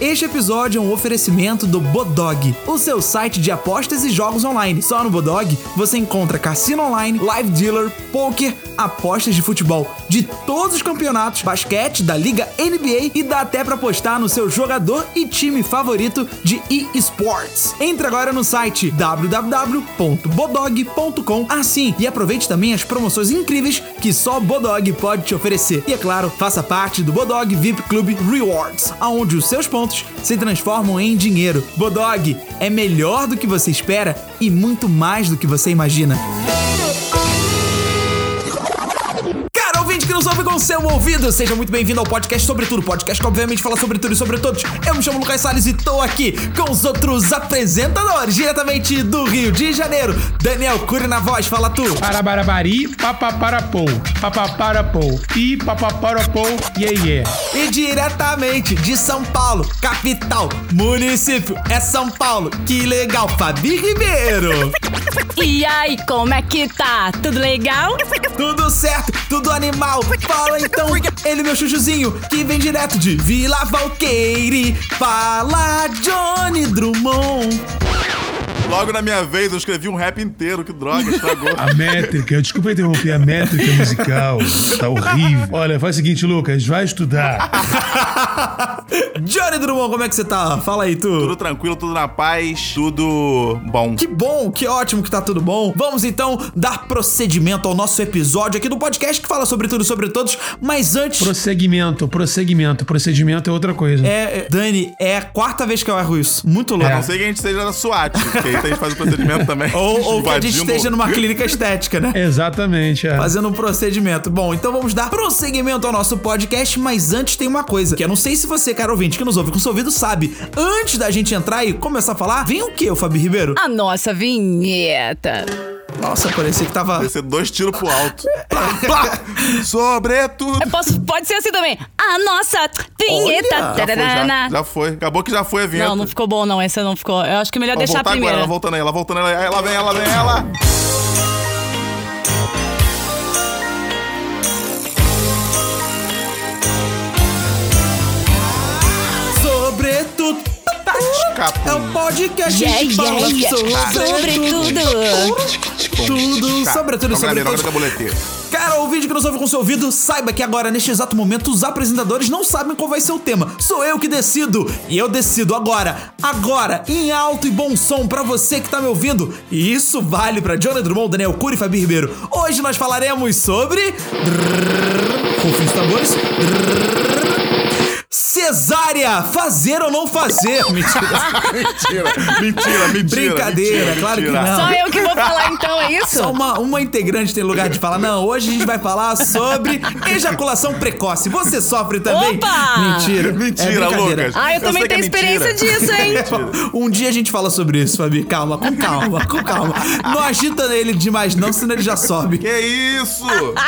Este episódio é um oferecimento do Bodog, o seu site de apostas e jogos online. Só no Bodog você encontra cassino online, live dealer, poker, apostas de futebol de todos os campeonatos, basquete, da liga NBA e dá até para apostar no seu jogador e time favorito de eSports. Entre agora no site www.bodog.com assim e aproveite também as promoções incríveis que só Bodog pode te oferecer. E é claro, faça parte do Bodog VIP Club Rewards, aonde os seus pontos se transformam em dinheiro. Bodog é melhor do que você espera e muito mais do que você imagina. Ouve com seu ouvido, seja muito bem-vindo ao podcast sobre tudo. Podcast que obviamente fala sobre tudo e sobre todos. Eu me chamo Lucas Salles e tô aqui com os outros apresentadores, diretamente do Rio de Janeiro. Daniel Cury na voz, fala tu. Parabarabari, papaparapou, papaparapou, pi papaparapou, yeah yeah. E diretamente de São Paulo, capital, município, é São Paulo. Que legal, Fabi Ribeiro. E aí, como é que tá? Tudo legal? Tudo certo, tudo animal. Fala então, ele meu chuchuzinho, que vem direto de Vila Valqueire. Fala, Johnny Drummond. Logo na minha vez, eu escrevi um rap inteiro, que droga, estragou. A métrica, desculpa interromper, a métrica musical tá horrível. Olha, faz o seguinte, Lucas, vai estudar. Johnny Drummond, como é que você tá? Fala aí, tu. Tudo tranquilo, tudo na paz, tudo bom. Que bom, que ótimo que tá tudo bom. Vamos então dar procedimento ao nosso episódio aqui do podcast que fala sobre tudo e sobre todos. Mas antes. Prosseguimento, prosseguimento, procedimento é outra coisa. É, é, Dani, é a quarta vez que eu erro isso. Muito louco. A não ser que a gente esteja na SWAT, que aí a gente faz o procedimento também. Ou, ou que a gente esteja numa clínica estética, né? Exatamente, é. Fazendo um procedimento. Bom, então vamos dar prosseguimento ao nosso podcast, mas antes tem uma coisa, que eu não sei se você, cara ouvinte, que nos ouve com seu ouvido, sabe. Antes da gente entrar e começar a falar, vem o que, o Fabi Ribeiro? A nossa vinheta. Nossa, parecia que tava... Vai ser dois tiros pro alto. Plá, plá. Sobretudo. Eu posso, pode ser assim também. A nossa vinheta. Olha, Já foi, já, já foi. Acabou que já foi a vinheta. Não, não ficou bom não, essa não ficou. Eu acho que é melhor deixar a voltar agora, primeira. ela voltando aí, ela voltando aí. Ela vem, ela vem, ela. Escapou. É o podcast que Yeah, fala yeah, yeah. sobre Sobretudo. tudo, sobretudo, sobre Toca tudo. na boleteira. Cara, o vídeo que nos ouve com seu ouvido, saiba que agora, neste exato momento, os apresentadores não sabem qual vai ser o tema. Sou eu que decido. E eu decido agora, agora, em alto e bom som pra você que tá me ouvindo. E isso vale pra Johnny Drummond, Daniel Cury e Fabi Ribeiro. Hoje nós falaremos sobre... Confins tambores. Cesárea, fazer ou não fazer? Mentira. Mentira, mentira, mentira. Brincadeira, mentira, claro que mentira. não. Só eu que vou falar então, é isso? Só uma, uma integrante tem lugar de falar. Não, hoje a gente vai falar sobre ejaculação precoce. Você sofre também? Opa! Mentira. Mentira, é. Lucas. Ah, eu, Eu também que é tenho experiência mentira. disso, hein? Um dia a gente fala sobre isso, Fabi. Calma, com calma, com calma. Não agita ele demais, não, senão ele já sobe. Que isso?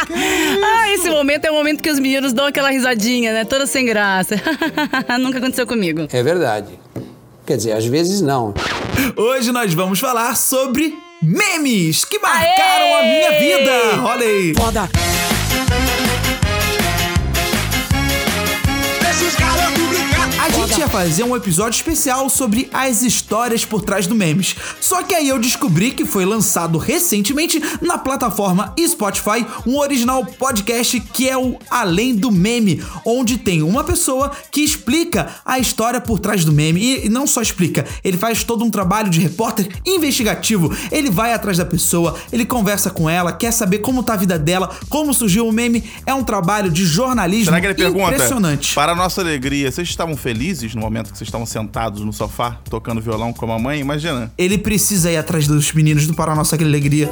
Ah, esse momento é o momento que os meninos dão aquela risadinha, né? Toda sem graça. Nunca aconteceu comigo. É verdade. Quer dizer, às vezes não. Hoje nós vamos falar sobre memes que marcaram a minha Aê! vida. Olha aí. Foda! Gente ia fazer um episódio especial sobre as histórias por trás do memes. Só que aí eu descobri que foi lançado recentemente na plataforma Spotify um original podcast que é o Além do Meme, onde tem uma pessoa que explica a história por trás do meme. E, não só explica, ele faz todo um trabalho de repórter investigativo. Ele vai atrás da pessoa, ele conversa com ela, quer saber como tá a vida dela, como surgiu o meme. É um trabalho de jornalismo Será que ele pergunta? impressionante. Para a nossa alegria, vocês estavam felizes no momento que vocês estavam sentados no sofá, tocando violão com a mamãe? Imagina. Ele precisa ir atrás dos meninos do Para Nossa Alegria.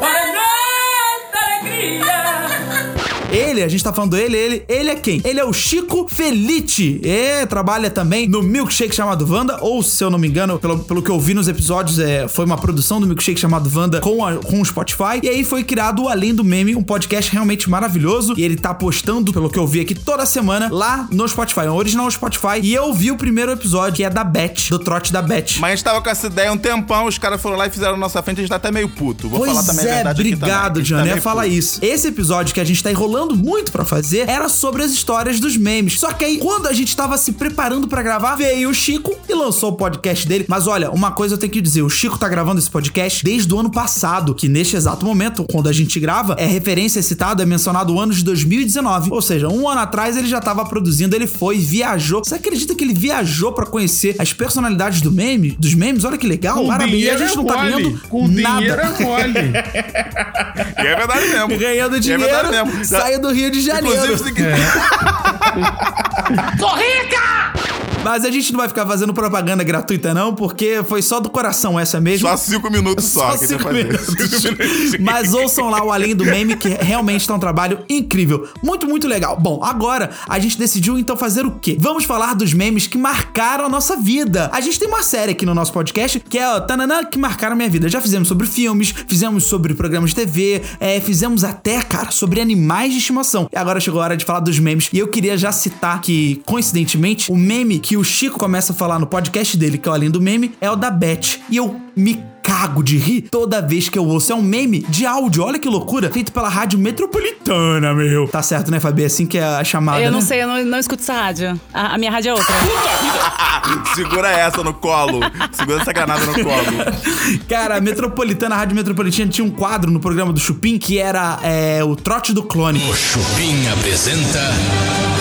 Ele, a gente tá falando ele, ele, ele é quem? Ele é o Chico Felite. É, trabalha também no milkshake chamado Wanda, ou se eu não me engano, pelo, pelo que eu vi nos episódios, é, foi uma produção do milkshake chamado Wanda com, a- com o Spotify. E aí foi criado o Além do Meme, um podcast realmente maravilhoso. E ele tá postando, pelo que eu vi aqui, toda semana lá no Spotify, no original Spotify. E eu vi o primeiro episódio, que é da Beth, do trote da Beth. Mas a gente tava com essa ideia um tempão, os caras foram lá e fizeram na nossa frente, a gente tá até meio puto. Vou pois falar também a é, verdade aqui obrigado. A Johnny. tá puto. isso. Esse episódio que a gente tá enrolando demorando muito pra fazer era sobre as histórias dos memes. Só que aí, quando a gente tava se preparando pra gravar, veio o Chico e lançou o podcast dele. Mas olha, uma coisa eu tenho que dizer: o Chico tá gravando esse podcast desde o ano passado, que neste exato momento, quando a gente grava, é referência citada, é mencionado o ano de 2019. Ou seja, um ano atrás ele já tava produzindo, ele foi, viajou. Você acredita que ele viajou pra conhecer as personalidades do meme, dos memes? Olha que legal, Com parabéns. E a gente é não tá ganhando Com nada. dinheiro é. E é verdade mesmo. Ganhando é dinheiro, verdade mesmo. Saiu do Rio de Janeiro. Inclusive, se- Mas a gente não vai ficar fazendo propaganda gratuita, não, porque foi só do coração essa mesmo. só cinco minutos só, Só cinco minutos. Cinco. Mas ouçam lá o Além do Meme, que realmente tá um trabalho incrível. Muito, muito legal. Bom, agora a gente decidiu então fazer o quê? Vamos falar dos memes que marcaram a nossa vida. A gente tem uma série aqui no nosso podcast que é o Tananã que marcaram a minha vida. Já fizemos sobre filmes, fizemos sobre programas de TV, é, fizemos até, cara, sobre animais de estimação. E agora chegou a hora de falar dos memes. E eu queria já citar que, coincidentemente, o meme que o Chico começa a falar no podcast dele, que é o Além do Meme, é o da Beth. E eu me cago de rir toda vez que eu ouço. É um meme de áudio, olha que loucura. Feito pela Rádio Metropolitana, meu. Tá certo, né, Fabi? É assim que é a chamada, Eu não né? sei, eu não, não escuto essa rádio. A, a minha rádio é outra. Segura essa no colo. Segura essa granada no colo. Cara, a Metropolitana, a Rádio Metropolitana tinha um quadro no programa do Chupim que era é, o Trote do Clone. O Chupim apresenta.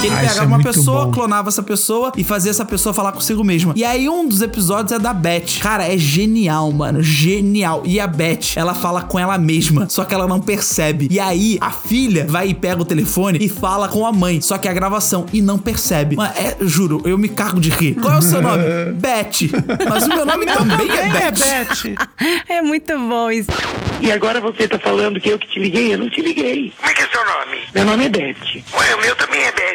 Que ele Ah, pegava é uma pessoa, bom. clonava essa pessoa e fazia essa pessoa falar consigo mesma. E aí um dos episódios é da Beth. Cara, é genial, mano. Genial. E a Beth, ela fala com ela mesma, só que ela não percebe. E aí a filha vai e pega o telefone e fala com a mãe, só que é a gravação e não percebe. Mano, é, juro, eu me cargo de rir. Qual é o seu nome? Beth. Mas o meu nome também é Beth. É muito bom isso. E agora você tá falando que eu que te liguei? Eu não te liguei. Como é que é seu nome? Meu nome é Beth. Ué, o meu também é Beth.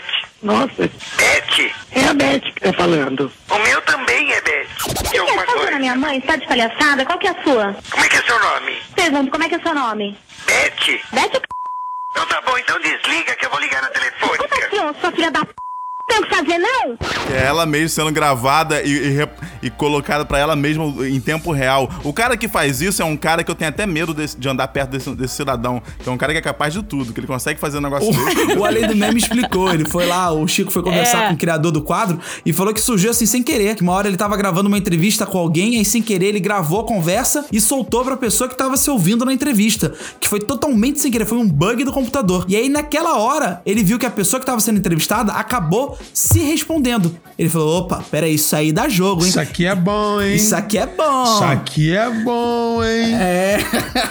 Nossa, Beth? é a Beth que tá falando. O meu também é Beth. E Você alguma é fazendo coisa? a minha mãe? Você tá de palhaçada? Qual que é a sua? Como é que é seu nome? Pergunto, como é que é seu nome? Beth? Bete Então tá bom, então desliga que eu vou ligar na Como telefônica. assim, sua filha da p... Tem o que fazer, não? É ela mesmo sendo gravada e, e, e colocada pra ela mesma em tempo real. O cara que faz isso é um cara que eu tenho até medo desse- de andar perto desse, desse cidadão. Que é um cara que é capaz de tudo, que ele consegue fazer um negócio desse. O, o Além do Meme explicou. Ele foi lá, o Chico foi conversar É. com o criador do quadro e falou que surgiu assim sem querer. Que uma hora ele tava gravando uma entrevista com alguém, aí sem querer ele gravou a conversa e soltou pra pessoa que tava se ouvindo na entrevista. Que foi totalmente sem querer, foi um bug do computador. E aí naquela hora, ele viu que a pessoa que tava sendo entrevistada acabou se respondendo. Ele falou: opa, peraí, isso aí dá jogo, hein? Isso aqui é bom, hein? Isso aqui é bom. Isso aqui é bom, hein? É.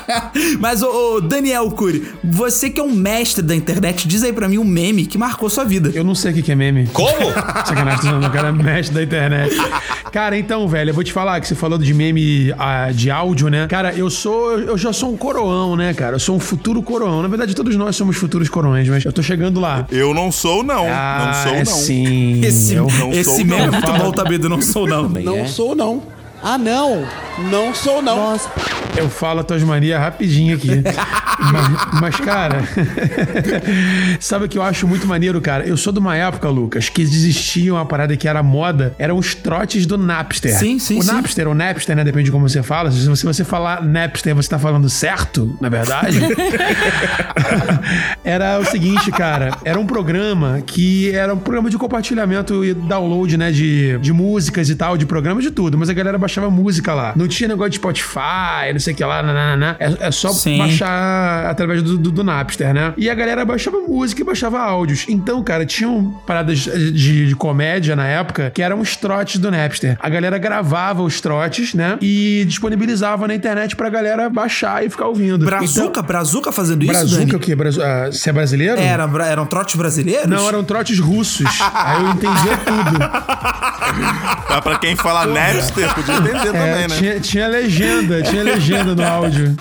Mas, ô, ô, Daniel Cury, você que é um mestre da internet, diz aí pra mim um meme que marcou sua vida. Eu não sei o que é meme. Como? Sacanagem, o cara é mestre da internet. Cara, então, velho, eu vou te falar que você falou de meme ah, de áudio, né? Cara, eu sou. Eu já sou um coroão, né, cara? Eu sou um futuro coroão. Na verdade, todos nós somos futuros coroões, mas eu tô chegando lá. Eu não sou, não. Ah, não sou, é não. Sim. Esse, eu, não esse sou, meme não. é muito bom, Tabido, não sou não. Não sou, não. Ah, não. Não sou, não. eu falo as tuas manias rapidinho aqui. mas, mas, cara, sabe o que eu acho muito maneiro, cara? Eu sou de uma época, Lucas, que existia uma parada que era moda, eram os trotes do Napster. Sim, sim, O sim. Napster ou Napster, né? Depende de como você fala. Se você, você falar Napster, você tá falando certo, na verdade. era o seguinte, cara. Era um programa que era um programa de compartilhamento e download, né? De, de músicas e tal, de programas de tudo. Mas a galera baixava música lá. Não tinha negócio de Spotify, não sei o que lá, nananana. É, é só Sim. baixar através do, do, do Napster, né? E a galera baixava música e baixava áudios. Então, cara, tinham paradas de, de comédia na época que eram os trotes do Napster. A galera gravava os trotes, né? E disponibilizava na internet pra galera baixar e ficar ouvindo. Brazuca, Brazuca fazendo Então, isso, Brazuca Dani? o quê? Brazu... ah, Você é brasileiro? Era, eram trotes brasileiros? Não, eram trotes russos. Aí eu entendia tudo. Mas pra quem fala Napster, podia entender É, também, né? tinha, tinha legenda, tinha legenda no áudio.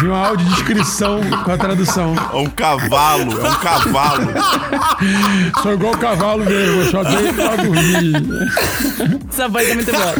De uma audiodescrição com a tradução. É um cavalo, é um cavalo. Sou igual cavalo mesmo, só dei pra dormir. Essa voz é muito boa.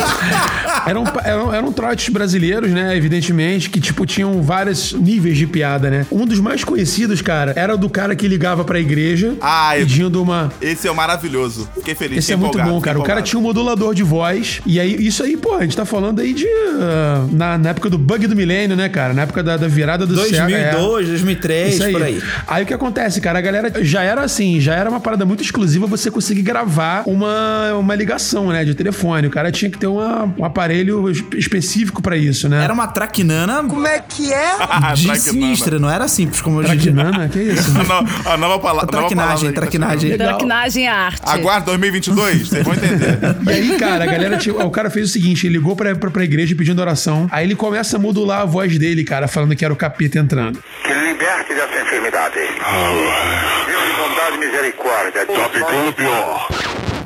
Eram, eram, eram trotes brasileiros, né? Evidentemente, que, tipo, tinham vários níveis de piada, né? Um dos mais conhecidos, cara, era o do cara que ligava pra igreja Ah, pedindo uma. Esse é o maravilhoso. Fiquei feliz. Esse é muito bom, cara. O cara tinha um modulador de voz E aí, isso aí, pô, a gente tá falando aí de. ah, na, na época do bug do milênio, né, cara? Na época da, da virada do século. 2002, 2003, Isso aí. por aí. Aí o que acontece, cara? A galera já era assim, já era uma parada muito exclusiva você conseguir gravar uma, uma ligação, né, de telefone. O cara tinha que ter uma- um aparelho es- específico pra isso, né? Era uma traquinana Como é que é? de Traquinana. sinistra, não era simples como dia. Traquinana? Que isso? A, no- a nova pala- nova palavra. Traquinagem, traquinagem. Traquinagem é arte. Aguarde 2022, vocês vão entender. E aí, cara, a galera tinha, o cara fez o seguinte: ele ligou pra, pra, pra igreja pedindo oração. Aí ele começa a modular a voz dele, cara, falando que era o capeta entrando. Que ele liberte dessa enfermidade. Deus de bondade e misericórdia. Tá ficando pior.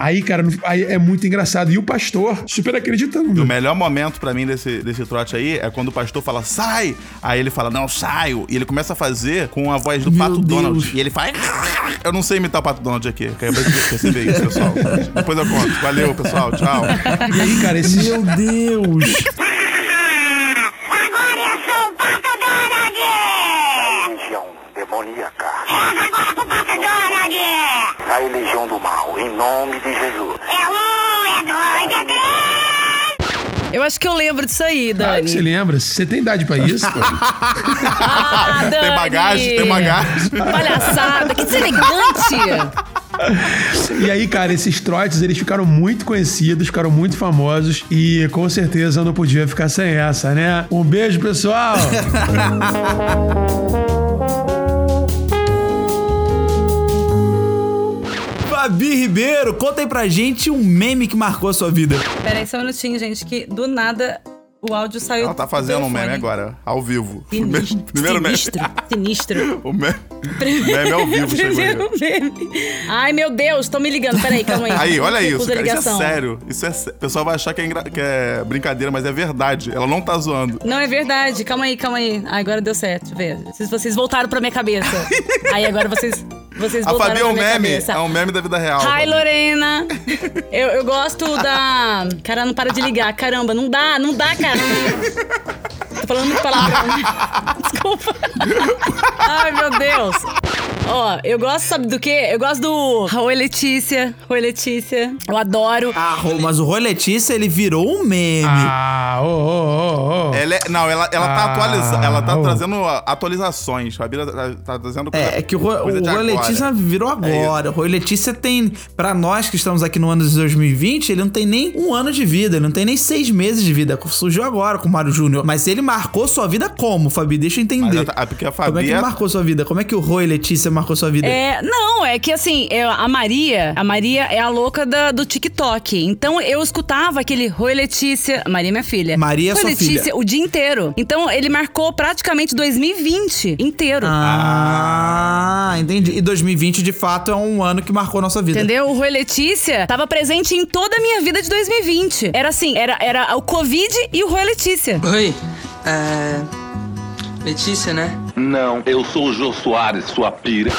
Aí, cara, aí é muito engraçado. E o pastor, super O acreditando. melhor momento pra mim desse, desse trote aí é quando o pastor fala, sai! Aí ele fala, não, saio! E ele começa a fazer com a voz do Meu Pato Deus. Donald. E ele faz. Eu não sei imitar o Pato Donald aqui. Acabei de perceber isso, pessoal. Depois eu conto. Valeu, pessoal. Tchau. E aí, cara, esse. Meu Deus. Agora eu sou o Pato Legião demoníaca. Sai legião do mal, em nome de Jesus. É um, é dois, é três. Eu acho que eu lembro disso aí, Ah, Dani. você lembra? Você tem idade pra isso? Ah, Tem Dani. bagagem, tem bagagem. Palhaçada, que deselegante. E aí, cara, esses trotes, eles ficaram muito conhecidos, ficaram muito famosos e com certeza eu não podia ficar sem essa, né? Um beijo, pessoal! Fabi Ribeiro, conta aí pra gente um meme que marcou a sua vida. Pera aí só um minutinho, gente, que do nada o áudio saiu. Ela tá fazendo do um meme agora, ao vivo. Sinistro, Primeiro meme. sinistro, sinistro. O meme, meme ao vivo. Primeiro meme. Ai, meu Deus, tô me ligando. Peraí, calma aí. Aí, olha isso, cara. Isso é sério. Isso é sé- O pessoal vai achar que é, engra- que é brincadeira, mas é verdade. Ela não tá zoando. Não, é verdade. Calma aí, calma aí. Ah, agora deu certo. Vocês, vocês voltaram pra minha cabeça. aí agora vocês, vocês A Fabi é um meme. cabeça. É um meme da vida real. Hi. Lorena. Eu, eu gosto da. Cara, não para de ligar. Caramba, não dá, não dá, cara. Tô falando muito palavrão. né? Desculpa. Ai, meu Deus. Ó, eu gosto, sabe do quê? Eu gosto do Oi Letícia. Oi Letícia. Eu adoro. Ah, mas o Roy Letícia, ele virou um meme. Ah, ô, ô, ô, ô. Ela é- não, ela, ela tá Ah, atualizando. Ela tá ô. trazendo atualizações. A Bíblia tá, tá trazendo coisa. É, é que o, o agora. Letícia virou agora. o Roy Letícia tem, pra nós que estamos aqui no ano de 2020, ele não tem nem um ano de vida, ele não tem nem seis meses de vida. Surgiu agora com o Mário Júnior. Mas ele marcou sua vida como, Fabi? Deixa eu entender. é- é porque a Como é Fabi que é- marcou sua vida? Como é que o Roy Letícia marcou sua vida? É, não, é que assim, eu- a Maria, a Maria é a louca da- do TikTok. Então eu escutava aquele Oi Letícia, Maria é minha filha. Maria é Oi sua Letícia filha. o dia inteiro. Então ele marcou praticamente 2020 inteiro. Ah, entendi. E 2020, de fato, é um ano que marcou a nossa vida. Entendeu? O Rui Letícia tava presente em toda a minha vida de 2020. Era assim, era, era o Covid e o Rui Letícia. Oi, é. Letícia, né? Não, eu sou o Jô Soares, sua pira.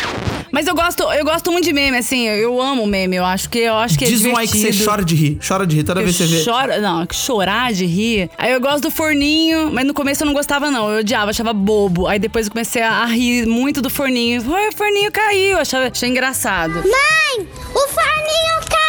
Mas eu gosto, eu gosto muito de meme, assim, eu amo meme. Eu acho que eu acho que é Diz um aí que você divertido. chora de rir. Chora de rir toda Eu vez que você vê. choro, não, chorar de rir. Aí eu gosto do forninho, mas no começo eu não gostava, não. Eu odiava, achava bobo. Aí depois eu comecei a, a rir muito do forninho. Oi, o forninho caiu. Achava, achei engraçado. Mãe, o forninho caiu!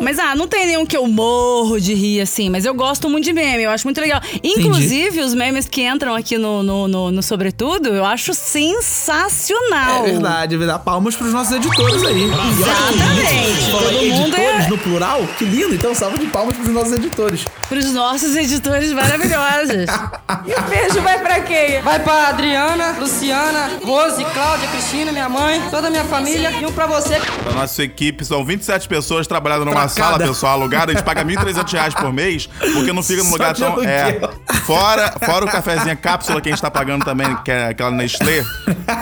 Mas ah, não tem nenhum que eu morro de rir, assim, mas eu gosto muito de meme, eu acho muito legal. Inclusive, os memes que entram aqui no, no, no, no Sobretudo, eu acho sensacional. É verdade, é verdade. Palmas pros nossos editores aí. Exatamente. Todo mundo editores é no plural? Que lindo. Então, salva de palmas pros nossos editores. pros nossos editores maravilhosos. E o beijo vai pra quem? Vai pra Adriana, Luciana, Rose, Cláudia, Cristina, minha mãe, toda a minha família e um pra você. Da nossa equipe, são 27 pessoas trabalhando numa sala, pessoal, alugada. A gente paga 1.300 reais por mês, porque não fica num lugar tão. É. Fora, fora o cafezinho cápsula que a gente tá pagando também, que é aquela Nestlé.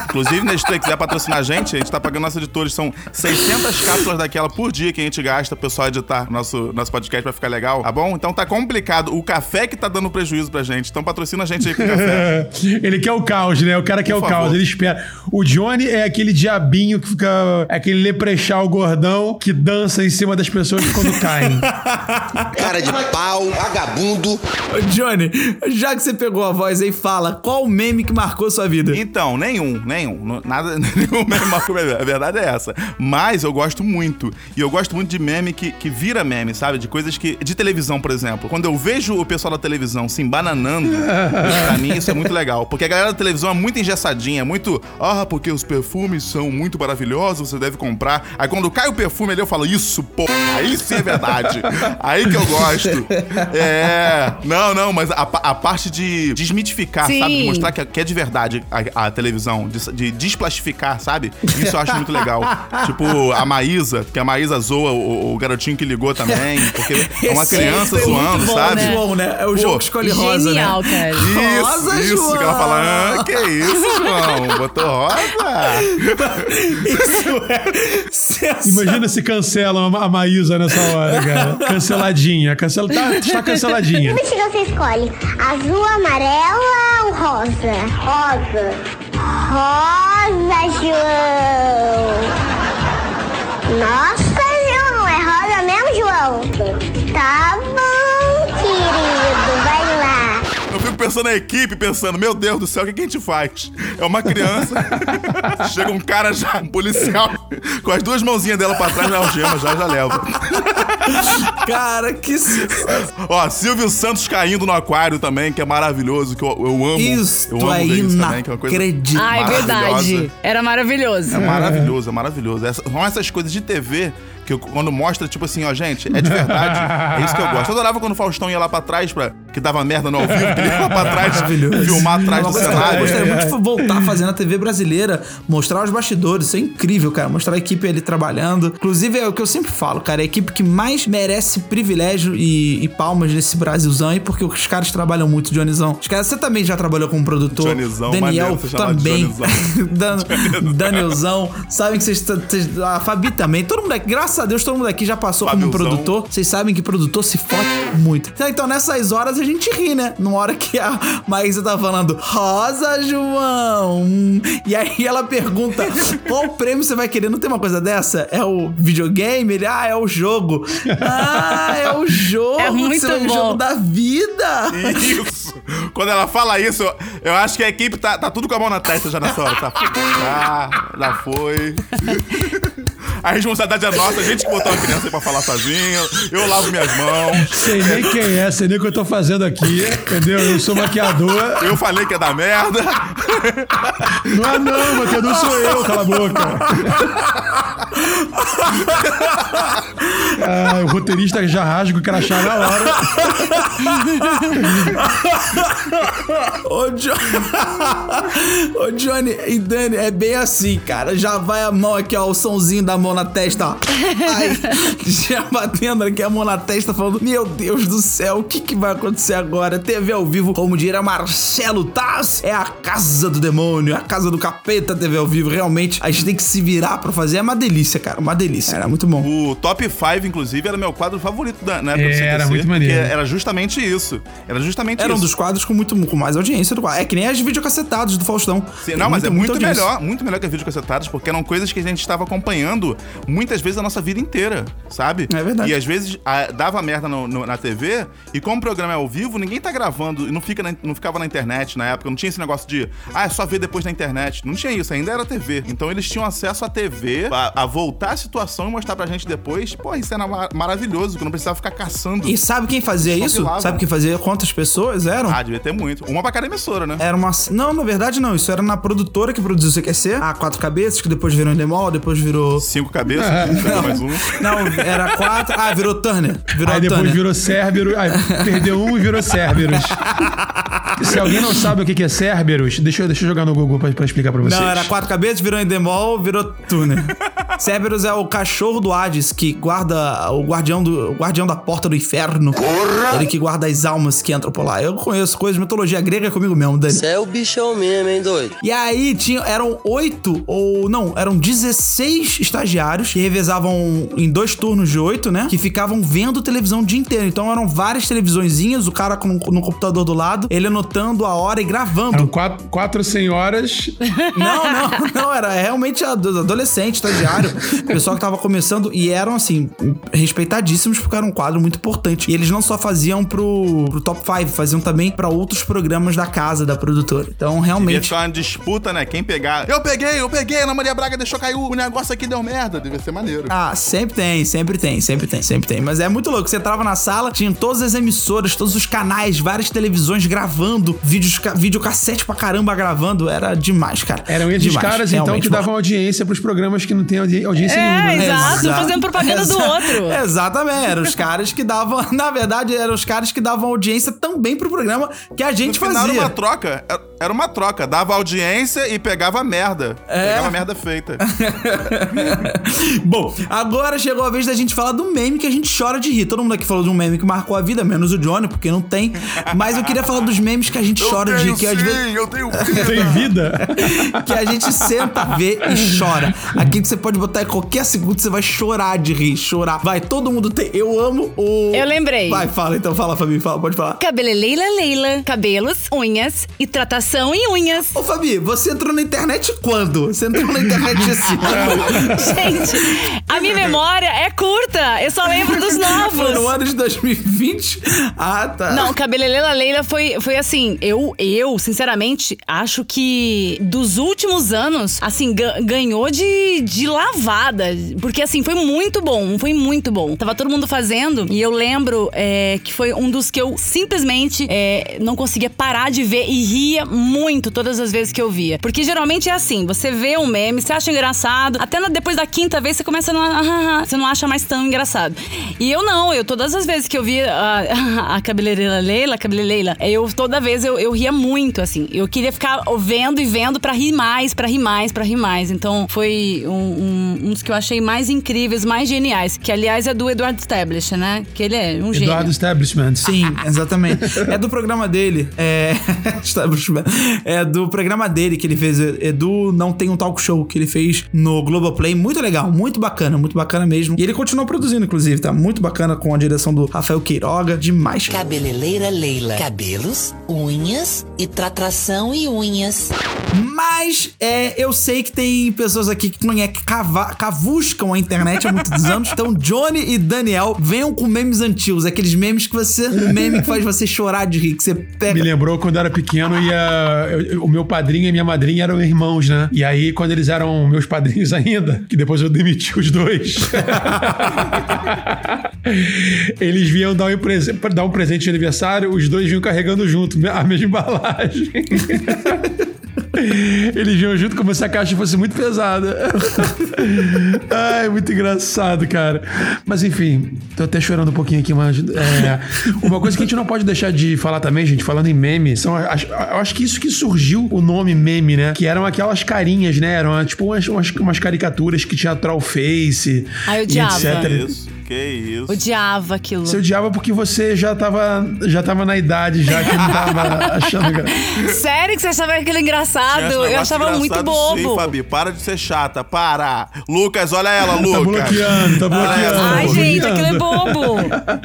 Inclusive, Nestlé, quiser patrocinar a gente, a gente tá pagando nossos editores. São 600 cápsulas daquela por dia que a gente gasta pessoal editar nosso, nosso podcast pra ficar legal, tá bom? Então tá complicado. O café que tá dando prejuízo pra gente. Então patrocina a gente aí com café. Ele quer o caos, né? O cara quer Por o favor. caos, ele espera. O Johnny é aquele diabinho que fica. É aquele leprechal gordão que dança em cima das pessoas pessoas quando caem. Cara de pau, vagabundo. Ô, Johnny, já que você pegou a voz aí, fala qual o meme que marcou sua vida? Então, nenhum, nenhum. Nada, nenhum meme marcou minha vida. A verdade é essa. Mas eu gosto muito. E eu gosto muito de meme que, que vira meme, sabe? De coisas que. De televisão, por exemplo. Quando eu vejo o pessoal da televisão se embananando, pra mim isso é muito legal. Porque a galera da televisão é muito engessadinha, é muito. Ah, porque os perfumes são muito maravilhosos, você deve comprar. Aí quando cai o perfume ali, eu falo, isso, pô, aí sim é verdade. Aí que eu gosto. É. Não, não, mas a, a parte de desmitificar, Sim. sabe? De mostrar que é, que é de verdade a, a televisão, de, de desplastificar, sabe? Isso eu acho muito legal. tipo, a Maísa, que a Maísa zoa o, o garotinho que ligou também, porque é uma Esse criança é muito zoando, bom, sabe? né? João, né? É o Pô, jogo que escolhe rosa, Genial, né? cara. Isso, Rosa, isso, João. que ela fala, ah, que isso, João? Botou rosa? Isso é sensacional. Imagina se cancelam a Maísa nessa hora, cara. Canceladinha. Cancela, tá, está canceladinha. Que você escolhe? Azul, amarela ou rosa? Rosa. Rosa, João. Nossa, João, é rosa mesmo, João? Fico pensando na equipe, pensando, meu Deus do céu, o que, que a gente faz? É uma criança, chega um cara já, um policial, com as duas mãozinhas dela pra trás na algema, já, já leva. Cara, que. Ó, Silvio Santos caindo no aquário também, que é maravilhoso, que eu, eu amo. Isso eu amo é ver isso também, que é uma coisa inacreditável. Ah, é verdade. Era maravilhoso. É maravilhoso, é maravilhoso. Essa- são essas coisas de TV que eu- quando mostra, tipo assim, ó, gente, é de verdade. É isso que eu gosto. Eu adorava quando o Faustão ia lá pra trás, pra, que dava merda no ao vivo, que ele ia lá pra trás, filmar atrás Uma do que Eu cenário. gostaria muito de voltar a fazer na TV brasileira, mostrar os bastidores, isso é incrível, cara. Mostrar a equipe ali trabalhando. Inclusive, é o que eu sempre falo, cara, é a equipe que mais merece privilégio e, e palmas nesse Brasilzão aí, porque os caras trabalham muito, Dionizão. Os caras, você também já trabalhou como produtor. Dionizão, Daniel também. Dan, Danielzão. Sabem que vocês, vocês- A Fabi também. Todo mundo aqui, graças a Deus, todo mundo aqui já passou como produtor. Vocês sabem que produtor se fode muito. Então, nessas horas a gente ri, né? Numa hora que a Maísa tá falando, Rosa, João. E aí ela pergunta, qual prêmio você vai querer? Não tem uma coisa dessa? É o videogame? Ele, ah, é o jogo. Ah, é o jogo. É muito Você vai- o bom. jogo da vida. Isso. Quando ela fala isso, eu, eu acho que a equipe tá, tá tudo com a mão na testa já nessa hora. Tá, ah, já foi. A responsabilidade é nossa, a gente que botou a criança aí pra falar sozinho. Eu lavo minhas mãos. Sei nem quem é, sei nem o que eu tô fazendo aqui, entendeu? Eu sou maquiador. Eu falei que é da merda. Não é não, maquiador sou eu, cala a boca. Ah, o roteirista já rasga o crachá na hora. Ô, Jo- Ô, Johnny e Dani, é bem assim, cara. Já vai a mão aqui, ó, o somzinho da mão na testa, ó. Aí, já batendo aqui a mão na testa, falando: Meu Deus do céu, o que, que vai acontecer agora? TV ao vivo, como diria Marcelo Taz, é a casa do demônio, a casa do capeta TV ao vivo. Realmente, a gente tem que se virar pra fazer. É uma delícia, cara, uma delícia. Era muito bom. O Top 5, inclusive, era meu quadro favorito da, na época do É, era muito maneiro. Era justamente isso. Era justamente Era um isso. dos quadros com, muito, com mais audiência do quadro. É que nem as videocassetados do Faustão. Sim, não, mas é muito melhor, muito melhor que as videocassetadas, porque eram coisas que a gente estava acompanhando muitas vezes a nossa vida inteira, sabe? É verdade. E às vezes ah, dava merda no- no- na TV, e como o programa é ao vivo, ninguém tá gravando, e não, fica na- não ficava na internet na época, não tinha esse negócio de, ah, é só ver depois na internet. Não tinha isso, ainda era TV. Então eles tinham acesso à TV, a, a voltar a situação e mostrar pra gente depois. Pô, isso era ma- maravilhoso, que eu não precisava ficar caçando. E sabe quem fazia Só isso? pilava. Sabe quem fazia? Quantas pessoas eram? Ah, devia ter muito. Uma pra cada emissora, né? Era uma. Não, na verdade não. Isso era na produtora que produziu o CQC. A Quatro Cabeças, que depois virou Endemol, depois virou. Cinco cabeças, pegou mais um. Não, era quatro. Ah, virou Turner. Virou Aí depois Turner. virou Cerberus. Aí perdeu um e virou Cerberus. Se alguém não sabe o que que é Cerberus, deixa eu, deixa eu jogar no Google pra, pra explicar pra vocês. Não, era quatro cabeças, virou Endemol, virou Turner. Cerberus é o cachorro do Hades que guarda o guardião do o guardião da porta do inferno. Ele que guarda as almas que entram por lá. Eu conheço coisas de mitologia grega comigo mesmo, Dani. Você é o bichão mesmo, hein, doido? E aí tinha, eram oito, ou não, eram 16 estagiários que revezavam em dois turnos de oito, né? Que ficavam vendo televisão o dia inteiro. Então eram várias televisõezinhas, o cara com, no computador do lado, ele anotando a hora e gravando. Eram quatro, quatro senhoras. Não, não, não, era realmente ado- adolescente, estagiário, pessoal que tava começando e eram assim, respeitadíssimos porque era um quadro muito importante. E eles não só faziam pro, pro Top 5, faziam também pra outros programas da casa, da produtora. Então, Devia realmente. ficar uma disputa, né? Quem pegar. Eu peguei, eu peguei, Ana Maria Braga deixou cair o negócio aqui deu merda. Devia ser maneiro. Ah, sempre tem, sempre tem, sempre tem, sempre tem. Mas é muito louco. Você entrava na sala, tinha todas as emissoras, todos os canais, várias televisões gravando, vídeos, ca- videocassete pra caramba gravando. Era demais, cara. Eram esses Demais, caras, então, que davam audiência pros programas que não audi- audiência É, nenhuma. né? exato, Exa- fazendo propaganda do Exa- outro. Exatamente, eram os caras que davam, na verdade, eram os caras que davam audiência também pro programa que a gente No final fazia. era uma troca. Era- Era uma troca. Dava audiência e pegava merda. É. Pegava merda feita. Bom, agora chegou a vez da gente falar do meme que a gente chora de rir. Todo mundo aqui falou de um meme que marcou a vida, menos o Johnny, porque não tem. Mas eu queria falar dos memes que a gente chora de rir, que às vezes. eu tenho Tem vida? que a gente senta, vê e chora. Aqui que você pode botar em qualquer segundo, você vai chorar de rir, chorar. Vai, todo mundo tem. Eu amo o. Eu lembrei. Vai, fala então, fala, Fabi, fala, pode falar. Cabeleleila Leila, cabelos, unhas e tratação em unhas. Ô, Fabi, você entrou na internet quando? Você entrou na internet esse ano? Gente, a minha memória é curta. Eu só lembro dos Foi no novos. ano de 2020? Ah, tá. Não, Cabeleleila Leila foi, foi assim, eu, eu, sinceramente, acho que dos últimos anos, assim, ga- ganhou de, de lavada. Porque, assim, foi muito bom, foi muito bom. Tava todo mundo fazendo e eu lembro é, que foi um dos que eu simplesmente é, não conseguia parar de ver e ria muito todas as vezes que eu via. Porque geralmente é assim, você vê um meme, você acha engraçado, até na- depois da quinta vez você começa a não, ah, você não acha mais tão engraçado. E eu não, eu todas as vezes que eu via a, a cabeleireira Leila, a cabeleireira, eu toda vez eu, eu ria muito, assim. Eu queria ficar vendo e vendo pra rir mais, pra rir mais, pra rir mais. Então foi um, um- um dos que eu achei mais incríveis, mais geniais. Que aliás é do Eduardo Stablish, né? Que ele é um gênio. Eduardo Establishment. Sim, exatamente. É do programa dele. É. Establishment. É do programa dele que ele fez. É do Não Tem um Talk Show que ele fez no Globoplay. Muito legal, muito bacana, muito bacana mesmo. E ele continua produzindo, inclusive, tá? Muito bacana com a direção do Rafael Queiroga. Demais. Cabeleleira Leila. Cabelos, unhas e tratação e unhas. Mas é, eu sei que tem pessoas aqui que não é que cava- cavuscam a internet há muitos anos. Então, Johnny e Daniel venham com memes antigos, aqueles memes que você. Um meme que faz você chorar de rir, que você pega. Me lembrou quando eu era pequeno e a- eu- o meu padrinho e minha madrinha eram irmãos, né? E aí, quando eles eram meus padrinhos ainda, que depois eu demiti os dois, eles vinham dar um, dar um presente de aniversário, os dois vinham carregando junto a mesma embalagem. Eles vinham junto como se a caixa fosse muito pesada. Ai, muito engraçado, cara. Mas enfim, tô até chorando um pouquinho aqui, mas. é, uma coisa que a gente não pode deixar de falar também, gente, falando em meme, são. Eu acho que isso que surgiu o nome meme, né? Que eram aquelas carinhas, né? Eram tipo umas, umas, umas caricaturas que tinha troll face. Ai, eu odiava. etc. Isso, que isso. Odiava aquilo. Você odiava porque você já tava, já tava na idade, já que não tava achando. gra- Sério que você achava aquilo engraçado? Eu achava muito engraçado bobo. Sim, Fabi, para de ser chata, para. Lucas, olha ela, Lucas. Tá bloqueando, tá bloqueando. Ai, Tá gente, bloqueando. aquilo é bobo.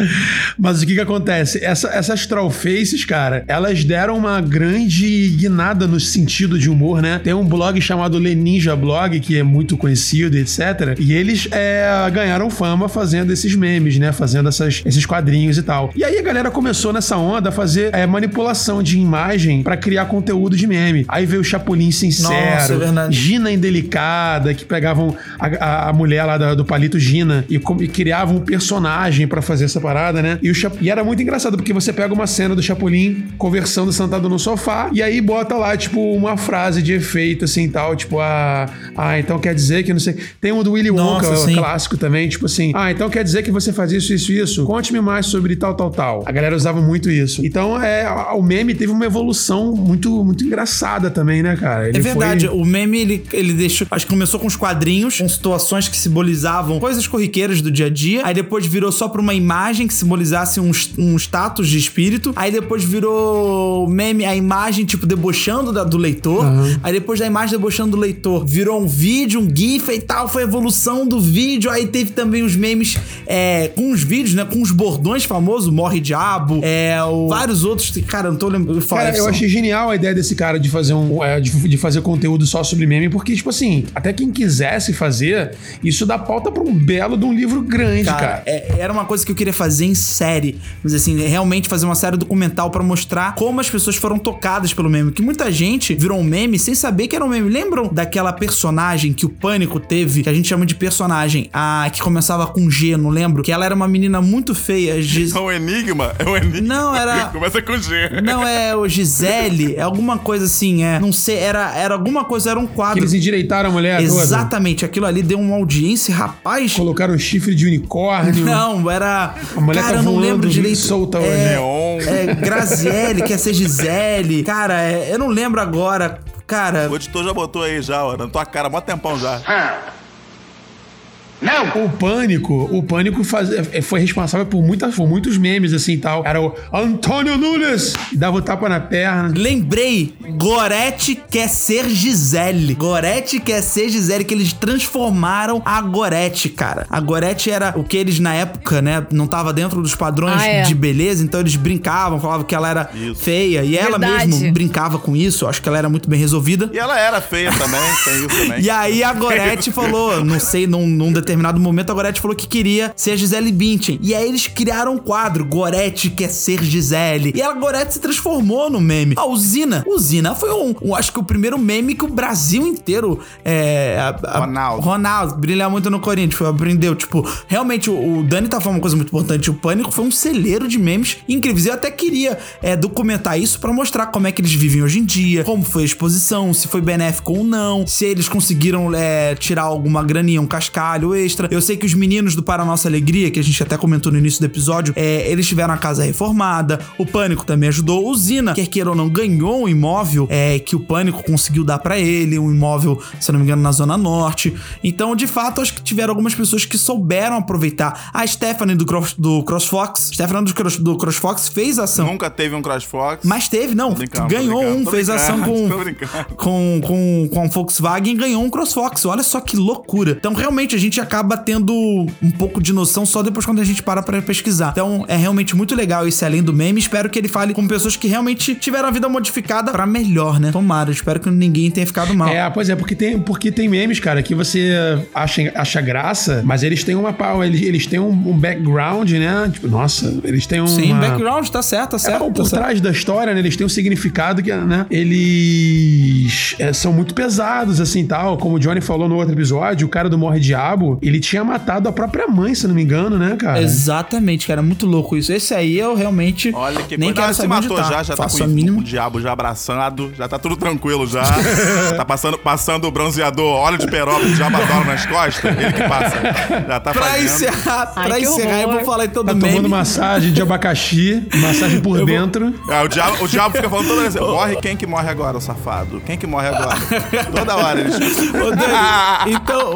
Mas o que que acontece? Essa- essas trollfaces, cara, elas deram uma grande guinada no sentido de humor, né? Tem um blog chamado Leninja Blog, que é muito conhecido, etc. E eles é, ganharam fama fazendo esses memes, né? Fazendo essas- esses quadrinhos e tal. E aí a galera começou nessa onda a fazer é, manipulação de imagem pra criar conteúdo de meme. Aí veio o Chapolin Sincero, Nossa, é. Gina Indelicada, que pegavam a, a- a mulher lá da- do palito Gina e, e criavam um personagem pra fazer essa parada, né? E, o Chap- e era muito engraçado, porque você pega uma cena do Chapolin conversando sentado no sofá e aí bota lá, tipo, uma frase de efeito, assim, tal, tipo, ah, ah então quer dizer que não sei... Tem um do Willy Wonka, Nossa, clássico também, tipo assim, ah, então quer dizer que você faz isso, isso, isso? Conte-me mais sobre tal, tal, tal. A galera usava muito isso. Então, é, o meme teve uma evolução muito, muito engraçada também, né, cara? Ele É verdade, foi- o meme ele, ele deixou. Acho que começou com os quadrinhos, com situações que simbolizavam coisas corriqueiras do dia a dia. Aí depois virou só pra uma imagem que simbolizasse um, um status de espírito. Aí depois virou meme, a imagem, tipo, debochando da- do leitor. Aí depois da imagem debochando do leitor, virou um vídeo, um GIF e tal. Foi a evolução do vídeo. Aí teve também os memes é, com os vídeos, né? Com os bordões famosos, Morre Diabo, é, o- vários outros. Cara, eu não tô lembrando. Cara, eu achei genial a ideia desse cara de fazer um é, de, de fazer conteúdo só sobre meme, porque, tipo assim, até quem quisesse fazer, isso dá pauta pra um belo de um livro grande, cara. Cara, é- era uma coisa que eu queria fazer em série. Mas assim, realmente fazer uma série documental pra mostrar como as pessoas foram tocadas pelo meme. Que muita gente virou um meme sem saber que era um meme. Lembram daquela personagem que o Pânico teve, que a gente chama de personagem, a que começava com G, não lembro? Que ela era uma menina muito feia. Gis- É um enigma? É um enigma. Não, era- Começa com G. Não, é o Gisele, é alguma coisa assim, é. Não sei, era, era alguma coisa, era um quadro. Que eles endireitaram a mulher toda. Exatamente, aquilo ali deu uma audiência, rapaz. Colocaram chifre de unicórnio. Não, era. A mulher cara, tá eu não voando, lembro direito. solta o é, neon. É Graziele, quer ser Gisele. Cara, é, eu não lembro agora. Cara. O editor já botou aí já, ó, na tua cara, mó tempão já. Não! O Pânico, o Pânico faz- é, foi responsável por, muitas, por muitos memes assim e tal. Era o Antônio Nunes, que dava o tapa na perna. Lembrei, Gorete quer ser Gisele. Gorete quer ser Gisele, que eles transformaram a Gorete, cara. A Gorete era o que eles na época, né, não tava dentro dos padrões Ah, é. de beleza, então eles brincavam, falavam que ela era feia. E ela Verdade. mesmo brincava com isso, acho que ela era muito bem resolvida. E ela era feia também, tem isso também. E aí a Gorete falou, não sei, num, num determinado momento, a Gorete falou que queria ser a Gisele Bündchen. E aí eles criaram um quadro, Gorete quer ser Gisele. E a Gorete se transformou no meme. A Usina, Usina foi um, um- acho que o primeiro meme que o Brasil inteiro é... a- a- Ronaldo. Ronaldo, brilhar muito no Corinthians, foi, aprendeu. Tipo, realmente o, o Dani tá falando uma coisa muito importante. O Pânico foi um celeiro de memes incríveis. Eu até queria é, documentar isso pra mostrar como é que eles vivem hoje em dia, como foi a exposição, se foi benéfico ou não, se eles conseguiram é, tirar alguma graninha, um cascalho extra. Eu sei que os meninos do Para Nossa Alegria, que a gente até comentou no início do episódio, é, eles tiveram a casa reformada. O Pânico também ajudou. O Zina, quer queira ou não, ganhou um imóvel é, que o Pânico conseguiu dar pra ele, um imóvel, se não me engano, na Zona Norte. Então, de fato, acho que tiveram algumas pessoas que souberam aproveitar. A Stephanie do, Cross, do CrossFox, Stephanie do, Cross, do CrossFox fez ação. Nunca teve um CrossFox. Mas teve, não. ganhou um, fez ação com, com, com, com a Volkswagen e ganhou um CrossFox. Olha só que loucura. Então, realmente, a gente acaba tendo um pouco de noção só depois quando a gente para pra pesquisar. Então, é realmente muito legal esse além do meme. Espero que ele fale com pessoas que realmente tiveram a vida modificada pra melhor, né? Tomara. Espero que ninguém tenha ficado mal. É, pois é, porque tem, porque tem memes, cara, que você acha, acha graça, mas eles têm uma pau, eles, eles têm um, um background, né? Tipo, nossa, eles têm um. Sim, background, tá certo, tá É, certo. tá por certo. trás da história, né? Eles têm um significado que, né? Eles é, são muito pesados, assim, tal. Como o Johnny falou no outro episódio, o cara do Morre Diabo, ele tinha matado a própria mãe, se não me engano, né, cara? Exatamente, cara. Muito louco isso. Esse aí eu realmente Olha que nem coisa. quero Ah, se saber onde matou tá. já, já tá Faço com a o- mínima. o diabo já abraçado, já tá tudo tranquilo já. tá passando, passando o bronzeador, óleo de perópolis, já adora nas costas, ele que passa. Já tá Pra fazendo. encerrar, Ai, pra encerrar, eu horror. vou falar então Tá do tomando meme. massagem de abacaxi, massagem por dentro. É, o, diabo, o diabo fica falando toda vez assim, morre quem que morre agora, o safado? Quem que morre agora? toda hora eles... Ô, Dani, então,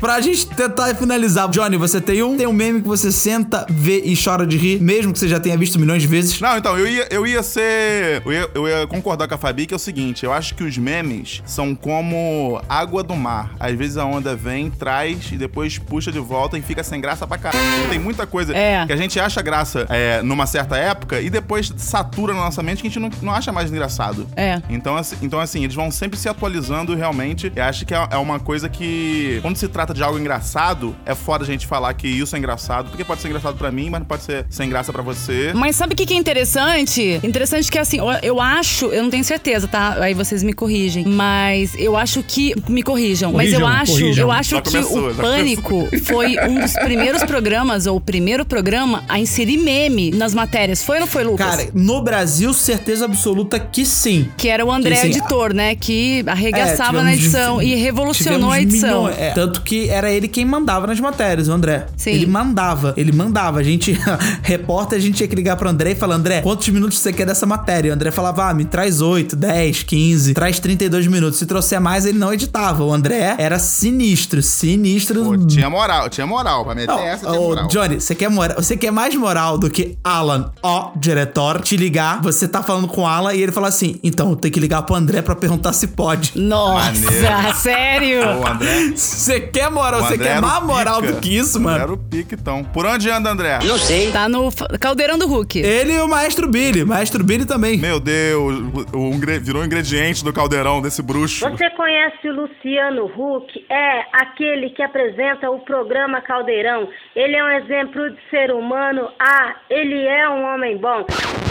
pra gente tentar finalizar, Johnny, você tem um? Tem um meme que você senta, vê e chora de rir, mesmo que você já tenha visto milhões de vezes? Não, então, eu ia, eu ia ser. Eu ia, eu ia concordar com a Fabi que é o seguinte: eu acho que os memes são como água do mar. Às vezes a onda vem, traz e depois puxa de volta e fica sem graça pra caralho. Tem muita coisa É. que a gente acha graça é, numa certa época e depois satura na nossa mente que a gente não, não acha mais engraçado. É. Então assim, então, assim, eles vão sempre se atualizando realmente. Eu acho que é, é uma coisa que, quando se trata de algo engraçado, é foda a gente falar que isso é engraçado, porque pode ser engraçado pra mim, mas não pode ser sem graça pra você. Mas sabe o que, que é interessante? Interessante que, assim, eu- acho, eu não tenho certeza, tá? Aí vocês me corrigem. Mas eu acho que. Me corrijam. mas eu Corrijam, acho, corrijam. eu acho Já que começou, o Pânico foi um dos primeiros programas, ou o primeiro programa, a inserir meme nas matérias. Foi ou não foi, Lucas? Cara, no Brasil, certeza absoluta que sim. que era o André que, assim, editor, né? Que arregaçava É, na edição de- e revolucionou a edição. milhões- é, tanto que era ele quem mandava nas matérias, o André. Sim. Ele mandava, ele mandava. A gente, repórter, a gente tinha que ligar pro André e falar: André, quantos minutos você quer dessa matéria? E o André falava: ah, me traz 8, 10, 15, traz 32 minutos. Se trouxer mais, ele não editava. O André era sinistro, sinistro. Pô, tinha moral, tinha moral. Pra meter Não, essa, tinha ô, moral. Johnny, você quer, moral, você quer mais moral do que Alan, ó, diretor, te ligar, você tá falando com o Alan e ele fala assim: então, eu tenho que ligar pro André pra perguntar se pode. Nossa, Maneiro. sério? Ô, André. Você quer quer moral, O você quer mais moral pica. do que isso, mano? Era o pique, então. Por onde anda, André? Não sei. Tá no caldeirão do Hulk. Ele e o Maestro Billy. Maestro Billy também. Meu Deus, o, o virou um ingrediente do caldeirão desse bruxo. Você conhece o Luciano Huck? É aquele que apresenta o programa Caldeirão. Ele é um exemplo de ser humano. Ah, ele é um homem bom.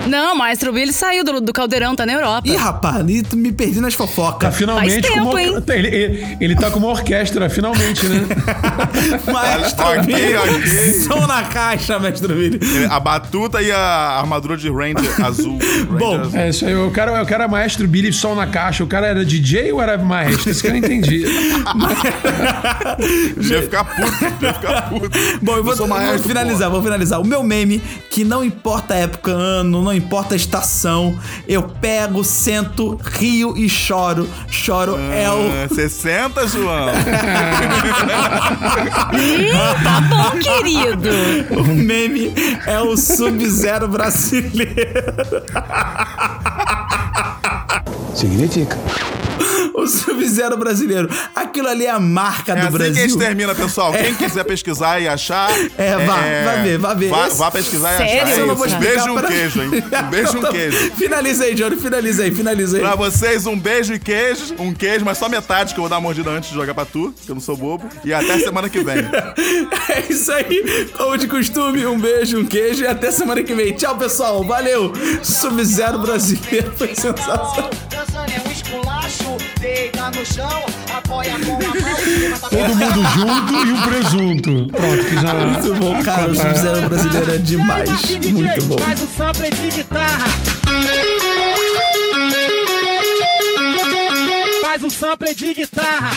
Não, o Maestro Billy saiu do, do caldeirão, tá na Europa. Ih, rapaz, me perdi nas Tá fofocas. finalmente Faz uma tempo, Tá, ele, ele, ele tá com uma orquestra, finalmente, né? Maestro Billy. Som na caixa, Maestro Billy. A batuta e a armadura de Ranger azul. Bom, azul. É isso aí. O cara, o cara é maestro Billy Sol na caixa. O cara era DJ ou era maestro? Isso que eu não entendi. Devia ficar puto, devia ficar puto. Bom, eu vou, vou finalizar, vou finalizar. O meu meme, que não importa a época, ano, não importa a estação, eu pego, sento, rio e choro. Choro é o. Ah, 60, João? Ih, tá bom, querido. O meme é o Sub-Zero brasileiro. Significa. O Sub-Zero brasileiro. Aquilo ali é a marca É do assim que a Brasil. gente termina, pessoal. Quem quiser pesquisar e achar. É, vá, vai ver, vai ver. Vá, vá pesquisar e Sério? achar. Isso eu É não vou isso. Um beijo e um queijo, hein? Um beijo e um queijo. Finaliza aí, Johnny, finaliza aí, finaliza aí. Pra vocês, um beijo e queijo. Um queijo, mas só metade, que eu vou dar uma mordida antes de jogar pra tu, que eu não sou bobo. E até semana que vem. É isso aí. Como de costume, um beijo, um queijo e até semana que vem. Tchau, pessoal. Valeu. Sub-Zero brasileiro foi sensacional. Deita no chão, apoia com a mão, Todo mundo junto e um presunto. Pronto, que já. Muito bom, cara. O Sub-Zero brasileiro é demais. Muito bom. Faz o sample de guitarra. Faz um sample de guitarra.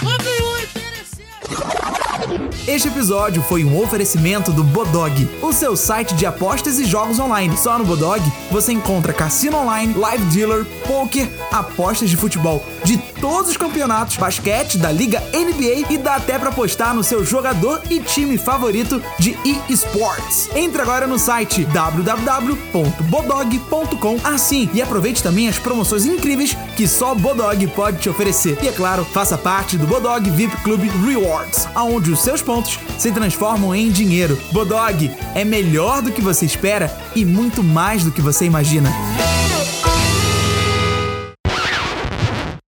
Este episódio foi um oferecimento do Bodog, o seu site de apostas e jogos online. Só no Bodog você encontra cassino online, live dealer, poker, apostas de futebol de todos os campeonatos, basquete da Liga NBA e dá até pra apostar no seu jogador e time favorito de eSports. Entre agora no site www.bodog.com. Assim, e aproveite também as promoções incríveis que só Bodog pode te oferecer. E é claro, faça parte do Bodog VIP Club Rewards, onde os seus pontos se transformam em dinheiro. Bodog é melhor do que você espera e muito mais do que você imagina.